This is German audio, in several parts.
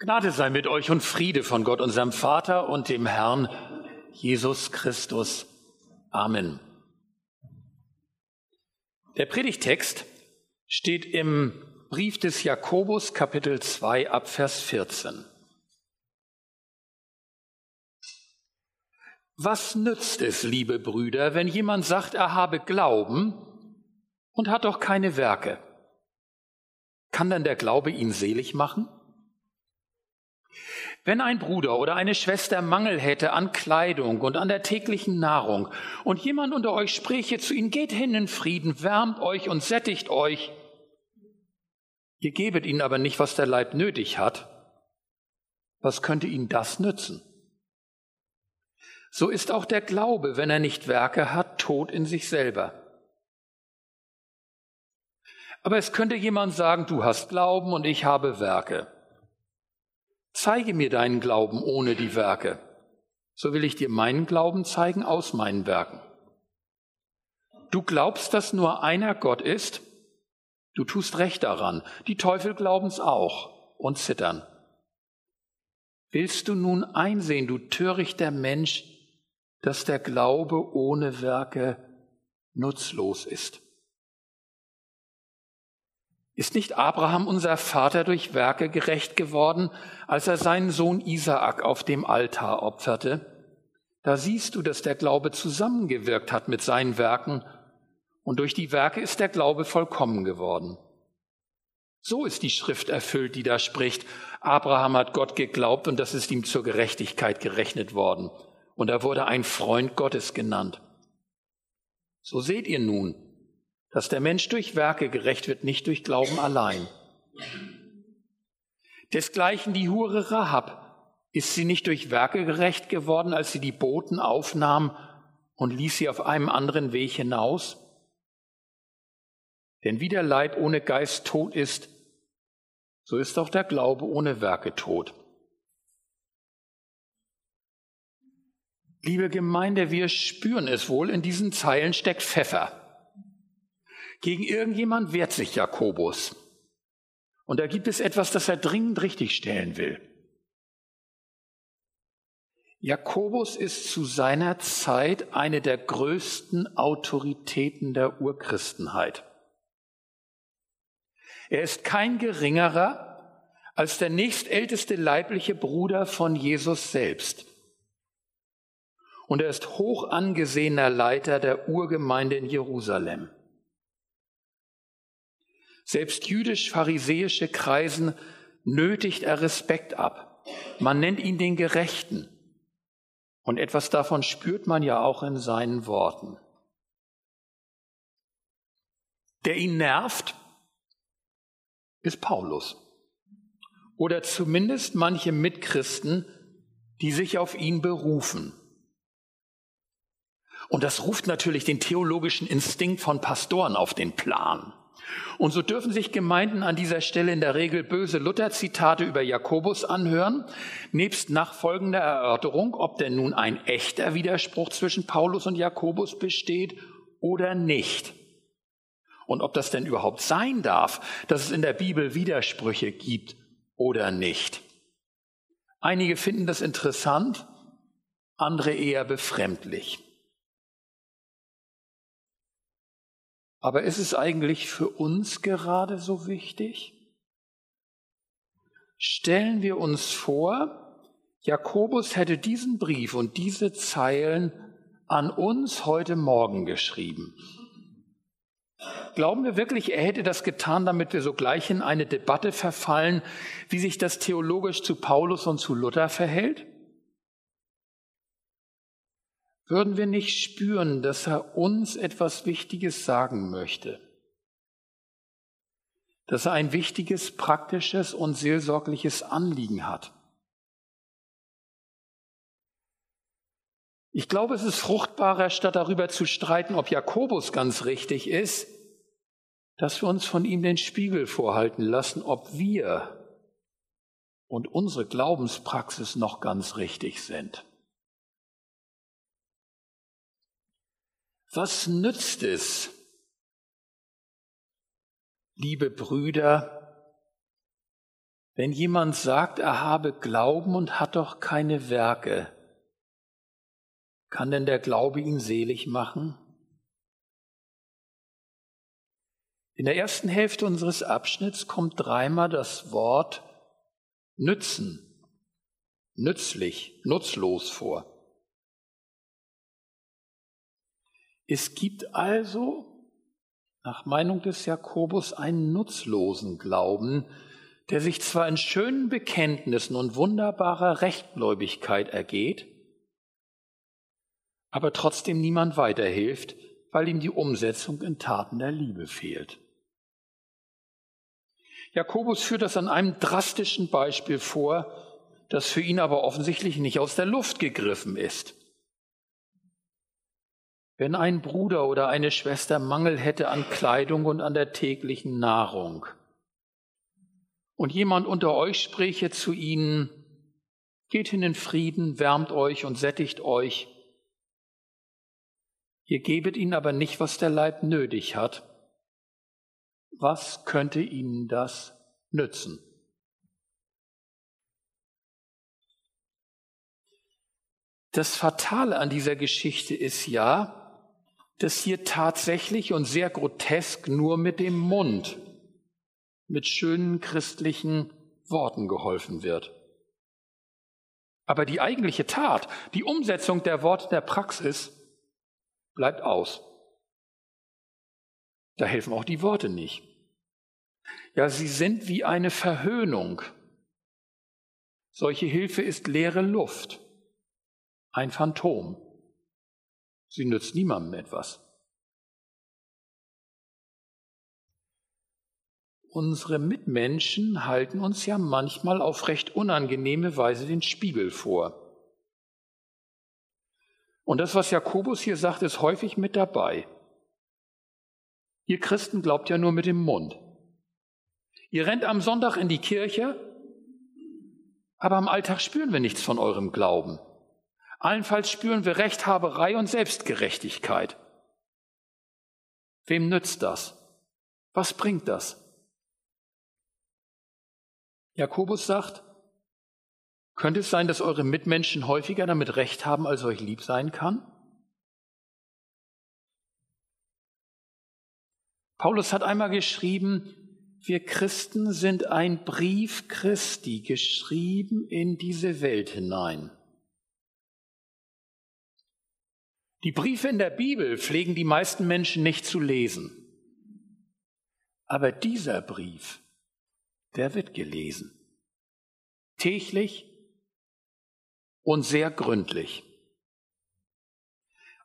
Gnade sei mit euch und Friede von Gott, unserem Vater und dem Herrn Jesus Christus. Amen. Der Predigtext steht im Brief des Jakobus Kapitel 2 ab Vers 14. Was nützt es, liebe Brüder, wenn jemand sagt, er habe Glauben und hat doch keine Werke? Kann dann der Glaube ihn selig machen? Wenn ein Bruder oder eine Schwester Mangel hätte an Kleidung und an der täglichen Nahrung und jemand unter euch spräche zu ihnen, geht hin in Frieden, wärmt euch und sättigt euch, ihr gebet ihnen aber nicht, was der Leib nötig hat, was könnte ihnen das nützen? So ist auch der Glaube, wenn er nicht Werke hat, tot in sich selber. Aber es könnte jemand sagen, du hast Glauben und ich habe Werke. Zeige mir deinen Glauben ohne die Werke, so will ich dir meinen Glauben zeigen aus meinen Werken. Du glaubst, dass nur einer Gott ist? Du tust recht daran. Die Teufel glauben's auch und zittern. Willst du nun einsehen, du törichter Mensch, dass der Glaube ohne Werke nutzlos ist? Ist nicht Abraham unser Vater durch Werke gerecht geworden, als er seinen Sohn Isaak auf dem Altar opferte? Da siehst du, dass der Glaube zusammengewirkt hat mit seinen Werken, und durch die Werke ist der Glaube vollkommen geworden. So ist die Schrift erfüllt, die da spricht, Abraham hat Gott geglaubt und das ist ihm zur Gerechtigkeit gerechnet worden, und er wurde ein Freund Gottes genannt. So seht ihr nun, dass der Mensch durch Werke gerecht wird, nicht durch Glauben allein. Desgleichen die Hure Rahab, ist sie nicht durch Werke gerecht geworden, als sie die Boten aufnahm und ließ sie auf einem anderen Weg hinaus? Denn wie der Leib ohne Geist tot ist, so ist auch der Glaube ohne Werke tot. Liebe Gemeinde, wir spüren es wohl, in diesen Zeilen steckt Pfeffer. Gegen irgendjemand wehrt sich Jakobus. Und da gibt es etwas, das er dringend richtigstellen will. Jakobus ist zu seiner Zeit eine der größten Autoritäten der Urchristenheit. Er ist kein geringerer als der nächstälteste leibliche Bruder von Jesus selbst. Und er ist hoch angesehener Leiter der Urgemeinde in Jerusalem. Selbst jüdisch-pharisäische Kreisen nötigt er Respekt ab. Man nennt ihn den Gerechten. Und etwas davon spürt man ja auch in seinen Worten. Der ihn nervt, ist Paulus. Oder zumindest manche Mitchristen, die sich auf ihn berufen. Und das ruft natürlich den theologischen Instinkt von Pastoren auf den Plan. Und so dürfen sich Gemeinden an dieser Stelle in der Regel böse Luther-Zitate über Jakobus anhören, nebst nachfolgender Erörterung, ob denn nun ein echter Widerspruch zwischen Paulus und Jakobus besteht oder nicht. Und ob das denn überhaupt sein darf, dass es in der Bibel Widersprüche gibt oder nicht. Einige finden das interessant, andere eher befremdlich. Aber ist es eigentlich für uns gerade so wichtig? Stellen wir uns vor, Jakobus hätte diesen Brief und diese Zeilen an uns heute Morgen geschrieben. Glauben wir wirklich, er hätte das getan, damit wir sogleich in eine Debatte verfallen, wie sich das theologisch zu Paulus und zu Luther verhält? Würden wir nicht spüren, dass er uns etwas Wichtiges sagen möchte, dass er ein wichtiges, praktisches und seelsorgliches Anliegen hat. Ich glaube, es ist fruchtbarer, statt darüber zu streiten, ob Jakobus ganz richtig ist, dass wir uns von ihm den Spiegel vorhalten lassen, ob wir und unsere Glaubenspraxis noch ganz richtig sind. Was nützt es, liebe Brüder, Wenn jemand sagt, er habe Glauben und hat doch keine Werke, kann denn der Glaube ihn selig machen? In der ersten Hälfte unseres Abschnitts kommt dreimal das Wort nützen, nützlich, nutzlos vor. Es gibt also, nach Meinung des Jakobus, einen nutzlosen Glauben, der sich zwar in schönen Bekenntnissen und wunderbarer Rechtgläubigkeit ergeht, aber trotzdem niemand weiterhilft, weil ihm die Umsetzung in Taten der Liebe fehlt. Jakobus führt das an einem drastischen Beispiel vor, das für ihn aber offensichtlich nicht aus der Luft gegriffen ist. Wenn ein Bruder oder eine Schwester Mangel hätte an Kleidung und an der täglichen Nahrung, und jemand unter euch spräche zu ihnen, geht hin in Frieden, wärmt euch und sättigt euch, ihr gebet ihnen aber nicht, was der Leib nötig hat, was könnte ihnen das nützen? Das Fatale an dieser Geschichte ist ja, dass hier tatsächlich und sehr grotesk nur mit dem Mund, mit schönen christlichen Worten geholfen wird. Aber die eigentliche Tat, die Umsetzung der Worte der Praxis bleibt aus. Da helfen auch die Worte nicht. Ja, sie sind wie eine Verhöhnung. Solche Hilfe ist leere Luft, ein Phantom. Sie nützt niemandem etwas. Unsere Mitmenschen halten uns ja manchmal auf recht unangenehme Weise den Spiegel vor. Und das, was Jakobus hier sagt, ist häufig mit dabei. Ihr Christen glaubt ja nur mit dem Mund. Ihr rennt am Sonntag in die Kirche, aber am Alltag spüren wir nichts von eurem Glauben. Allenfalls spüren wir Rechthaberei und Selbstgerechtigkeit. Wem nützt das? Was bringt das? Jakobus sagt, könnte es sein, dass eure Mitmenschen häufiger damit recht haben, als euch lieb sein kann? Paulus hat einmal geschrieben, wir Christen sind ein Brief Christi, geschrieben in diese Welt hinein. Die Briefe in der Bibel pflegen die meisten Menschen nicht zu lesen. Aber dieser Brief, der wird gelesen. Täglich und sehr gründlich.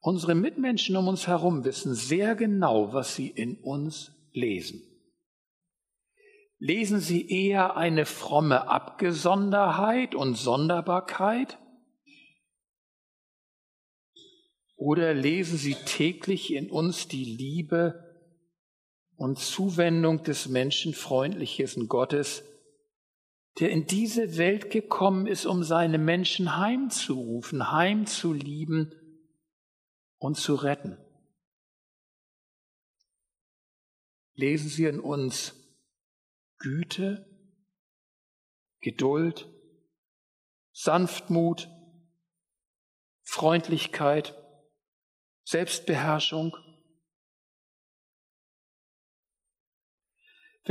Unsere Mitmenschen um uns herum wissen sehr genau, was sie in uns lesen. Lesen sie eher eine fromme Abgesonderheit und Sonderbarkeit? Oder lesen sie täglich in uns die Liebe und Zuwendung des menschenfreundlichen Gottes, der in diese Welt gekommen ist, um seine Menschen heimzurufen, heimzulieben und zu retten. Lesen Sie in uns Güte, Geduld, Sanftmut, Freundlichkeit, Selbstbeherrschung,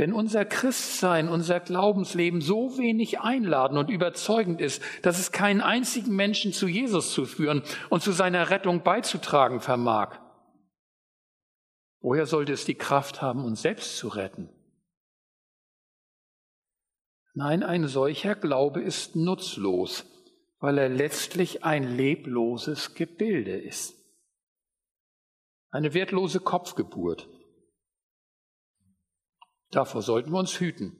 Wenn unser Christsein, unser Glaubensleben so wenig einladen und überzeugend ist, dass es keinen einzigen Menschen zu Jesus zu führen und zu seiner Rettung beizutragen vermag, woher sollte es die Kraft haben, uns selbst zu retten? Nein, ein solcher Glaube ist nutzlos, weil er letztlich ein lebloses Gebilde ist. Eine wertlose Kopfgeburt. Davor sollten wir uns hüten.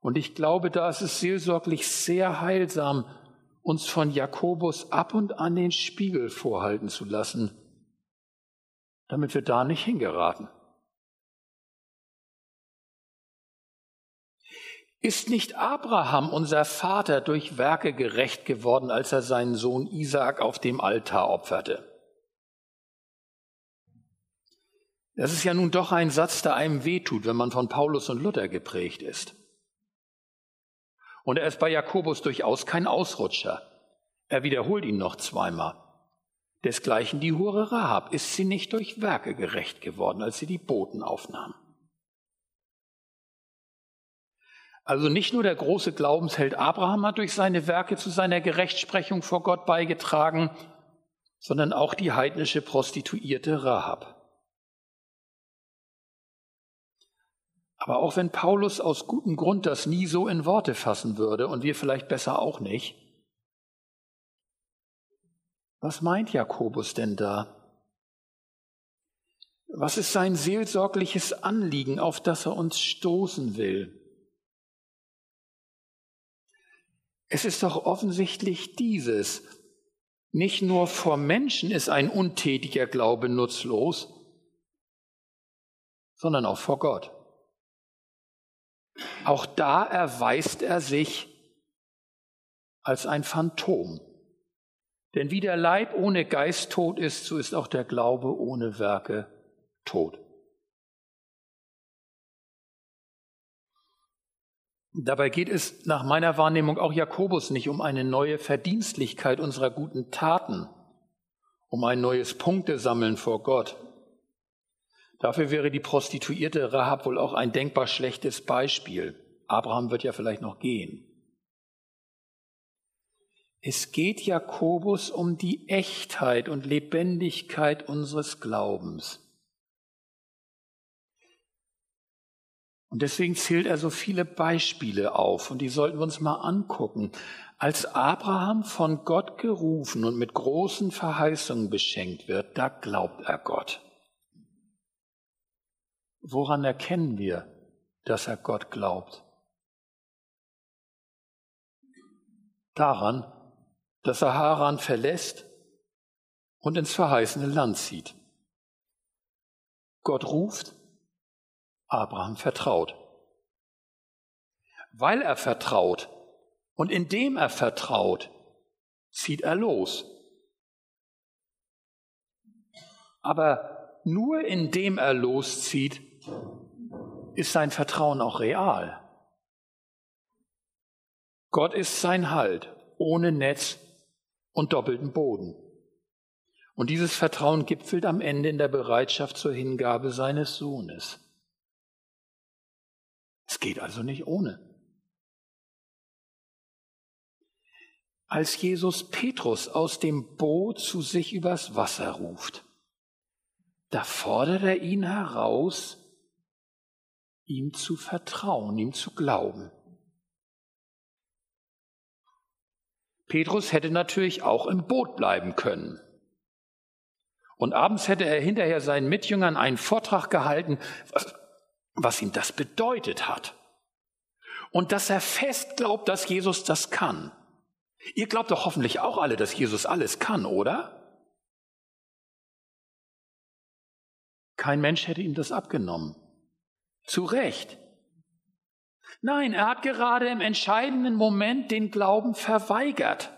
Und ich glaube, da ist es seelsorglich sehr heilsam, uns von Jakobus ab und an den Spiegel vorhalten zu lassen, damit wir da nicht hingeraten. Ist nicht Abraham, unser Vater, durch Werke gerecht geworden, als er seinen Sohn Isaak auf dem Altar opferte? Das ist ja nun doch ein Satz, der einem wehtut, wenn man von Paulus und Luther geprägt ist. Und er ist bei Jakobus durchaus kein Ausrutscher. Er wiederholt ihn noch zweimal. Desgleichen die Hure Rahab ist sie nicht durch Werke gerecht geworden, als sie die Boten aufnahm. Also nicht nur der große Glaubensheld Abraham hat durch seine Werke zu seiner Gerechtsprechung vor Gott beigetragen, sondern auch die heidnische Prostituierte Rahab. Aber auch wenn Paulus aus gutem Grund das nie so in Worte fassen würde und wir vielleicht besser auch nicht, was meint Jakobus denn da? Was ist sein seelsorgliches Anliegen, auf das er uns stoßen will? Es ist doch offensichtlich dieses. Nicht nur vor Menschen ist ein untätiger Glaube nutzlos, sondern auch vor Gott. Auch da erweist er sich als ein Phantom. Denn wie der Leib ohne Geist tot ist, so ist auch der Glaube ohne Werke tot. Dabei geht es nach meiner Wahrnehmung auch Jakobus nicht um eine neue Verdienstlichkeit unserer guten Taten, um ein neues Punktesammeln vor Gott. Dafür wäre die Prostituierte Rahab wohl auch ein denkbar schlechtes Beispiel. Abraham wird ja vielleicht noch gehen. Es geht Jakobus um die Echtheit und Lebendigkeit unseres Glaubens. Und deswegen zählt er so viele Beispiele auf und die sollten wir uns mal angucken. Als Abraham von Gott gerufen und mit großen Verheißungen beschenkt wird, da glaubt er Gott. Woran erkennen wir, dass er Gott glaubt? Daran, dass er Haran verlässt und ins verheißene Land zieht. Gott ruft Abraham vertraut. Weil er vertraut und indem er vertraut, zieht er los. Aber nur indem er loszieht, ist sein Vertrauen auch real. Gott ist sein Halt ohne Netz und doppelten Boden. Und dieses Vertrauen gipfelt am Ende in der Bereitschaft zur Hingabe seines Sohnes. Es geht also nicht ohne. Als Jesus Petrus aus dem Boot zu sich übers Wasser ruft, da fordert er ihn heraus, ihm zu vertrauen, ihm zu glauben. Petrus hätte natürlich auch im Boot bleiben können. Und abends hätte er hinterher seinen Mitjüngern einen Vortrag gehalten, was ihm das bedeutet hat. Und dass er fest glaubt, dass Jesus das kann. Ihr glaubt doch hoffentlich auch alle, dass Jesus alles kann, oder? Kein Mensch hätte ihm das abgenommen. Zu Recht. Nein, er hat gerade im entscheidenden Moment den Glauben verweigert.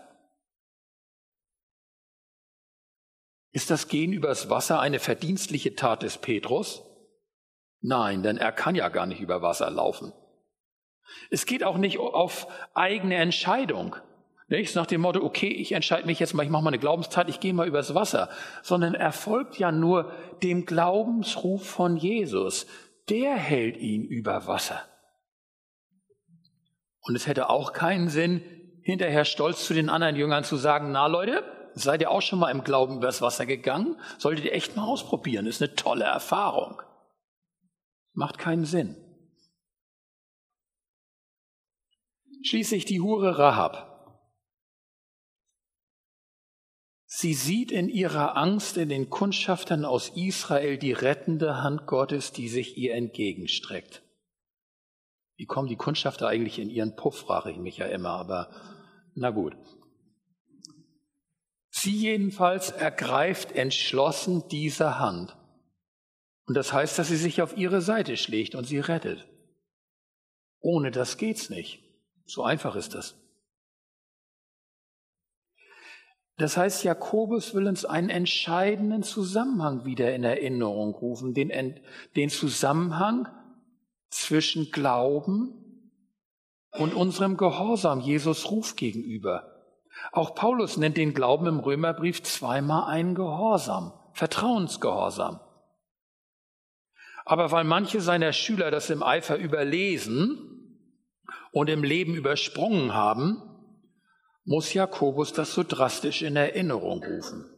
Ist das Gehen übers Wasser eine verdienstliche Tat des Petrus? Nein, denn er kann ja gar nicht über Wasser laufen. Es geht auch nicht auf eigene Entscheidung. Nicht nach dem Motto, okay, ich entscheide mich jetzt mal, ich mache mal eine Glaubenstat, ich gehe mal übers Wasser, sondern er folgt ja nur dem Glaubensruf von Jesus. Der hält ihn über Wasser. Und es hätte auch keinen Sinn, hinterher stolz zu den anderen Jüngern zu sagen, na Leute, seid ihr auch schon mal im Glauben übers Wasser gegangen? Solltet ihr echt mal ausprobieren, ist eine tolle Erfahrung. Macht keinen Sinn. Schließlich die Hure Rahab. Sie sieht in ihrer Angst in den Kundschaftern aus Israel die rettende Hand Gottes, die sich ihr entgegenstreckt. Wie kommen die Kundschafter eigentlich in ihren Puff, frage ich mich ja immer, aber na gut. Sie jedenfalls ergreift entschlossen diese Hand. Und das heißt, dass sie sich auf ihre Seite schlägt und sie rettet. Ohne das geht's nicht. So einfach ist das. Das heißt, Jakobus will uns einen entscheidenden Zusammenhang wieder in Erinnerung rufen, den, den Zusammenhang zwischen Glauben und unserem Gehorsam Jesus Ruf gegenüber. Auch Paulus nennt den Glauben im Römerbrief zweimal einen Gehorsam, Vertrauensgehorsam. Aber weil manche seiner Schüler das im Eifer überlesen und im Leben übersprungen haben, muss Jakobus das so drastisch in Erinnerung rufen.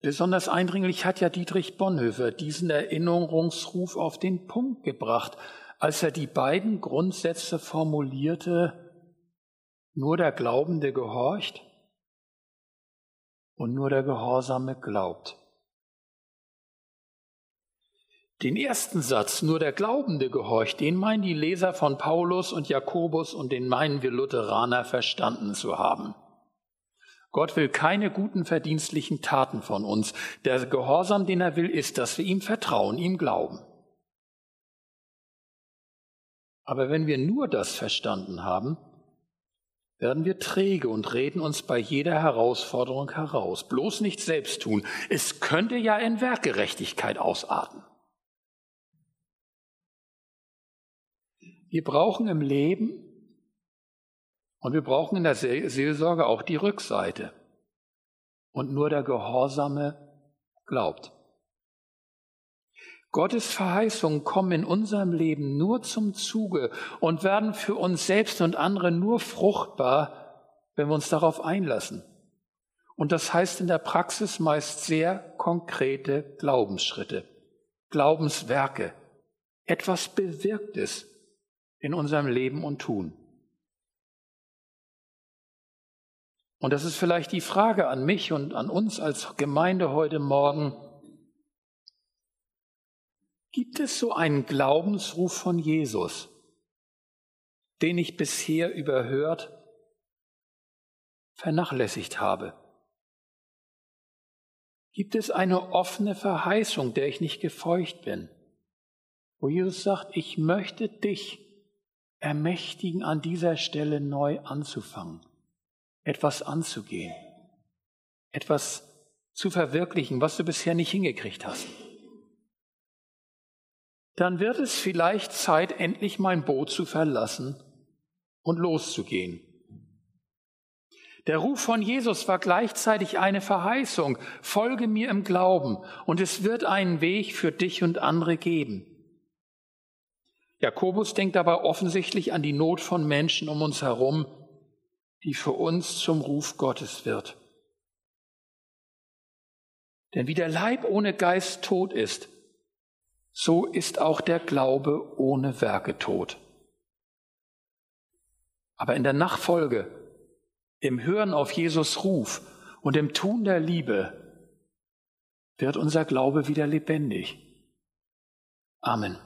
Besonders eindringlich hat ja Dietrich Bonhoeffer diesen Erinnerungsruf auf den Punkt gebracht, als er die beiden Grundsätze formulierte, nur der Glaubende gehorcht und nur der Gehorsame glaubt. Den ersten Satz, nur der Glaubende gehorcht, den meinen die Leser von Paulus und Jakobus und den meinen wir Lutheraner verstanden zu haben. Gott will keine guten verdienstlichen Taten von uns. Der Gehorsam, den er will, ist, dass wir ihm vertrauen, ihm glauben. Aber wenn wir nur das verstanden haben, werden wir träge und reden uns bei jeder Herausforderung heraus. Bloß nicht selbst tun. Es könnte ja in Werkgerechtigkeit ausarten. Wir brauchen im Leben und wir brauchen in der Seelsorge auch die Rückseite. Und nur der Gehorsame glaubt. Gottes Verheißungen kommen in unserem Leben nur zum Zuge und werden für uns selbst und andere nur fruchtbar, wenn wir uns darauf einlassen. Und das heißt in der Praxis meist sehr konkrete Glaubensschritte, Glaubenswerke, etwas Bewirktes in unserem Leben und Tun. Und das ist vielleicht die Frage an mich und an uns als Gemeinde heute Morgen. Gibt es so einen Glaubensruf von Jesus, den ich bisher überhört, vernachlässigt habe? Gibt es eine offene Verheißung, der ich nicht gefeucht bin, wo Jesus sagt, ich möchte dich ermächtigen, an dieser Stelle neu anzufangen, etwas anzugehen, etwas zu verwirklichen, was du bisher nicht hingekriegt hast? dann wird es vielleicht Zeit, endlich mein Boot zu verlassen und loszugehen. Der Ruf von Jesus war gleichzeitig eine Verheißung, folge mir im Glauben und es wird einen Weg für dich und andere geben. Jakobus denkt aber offensichtlich an die Not von Menschen um uns herum, die für uns zum Ruf Gottes wird. Denn wie der Leib ohne Geist tot ist, so ist auch der Glaube ohne Werke tot. Aber in der Nachfolge, im Hören auf Jesus Ruf und im Tun der Liebe wird unser Glaube wieder lebendig. Amen.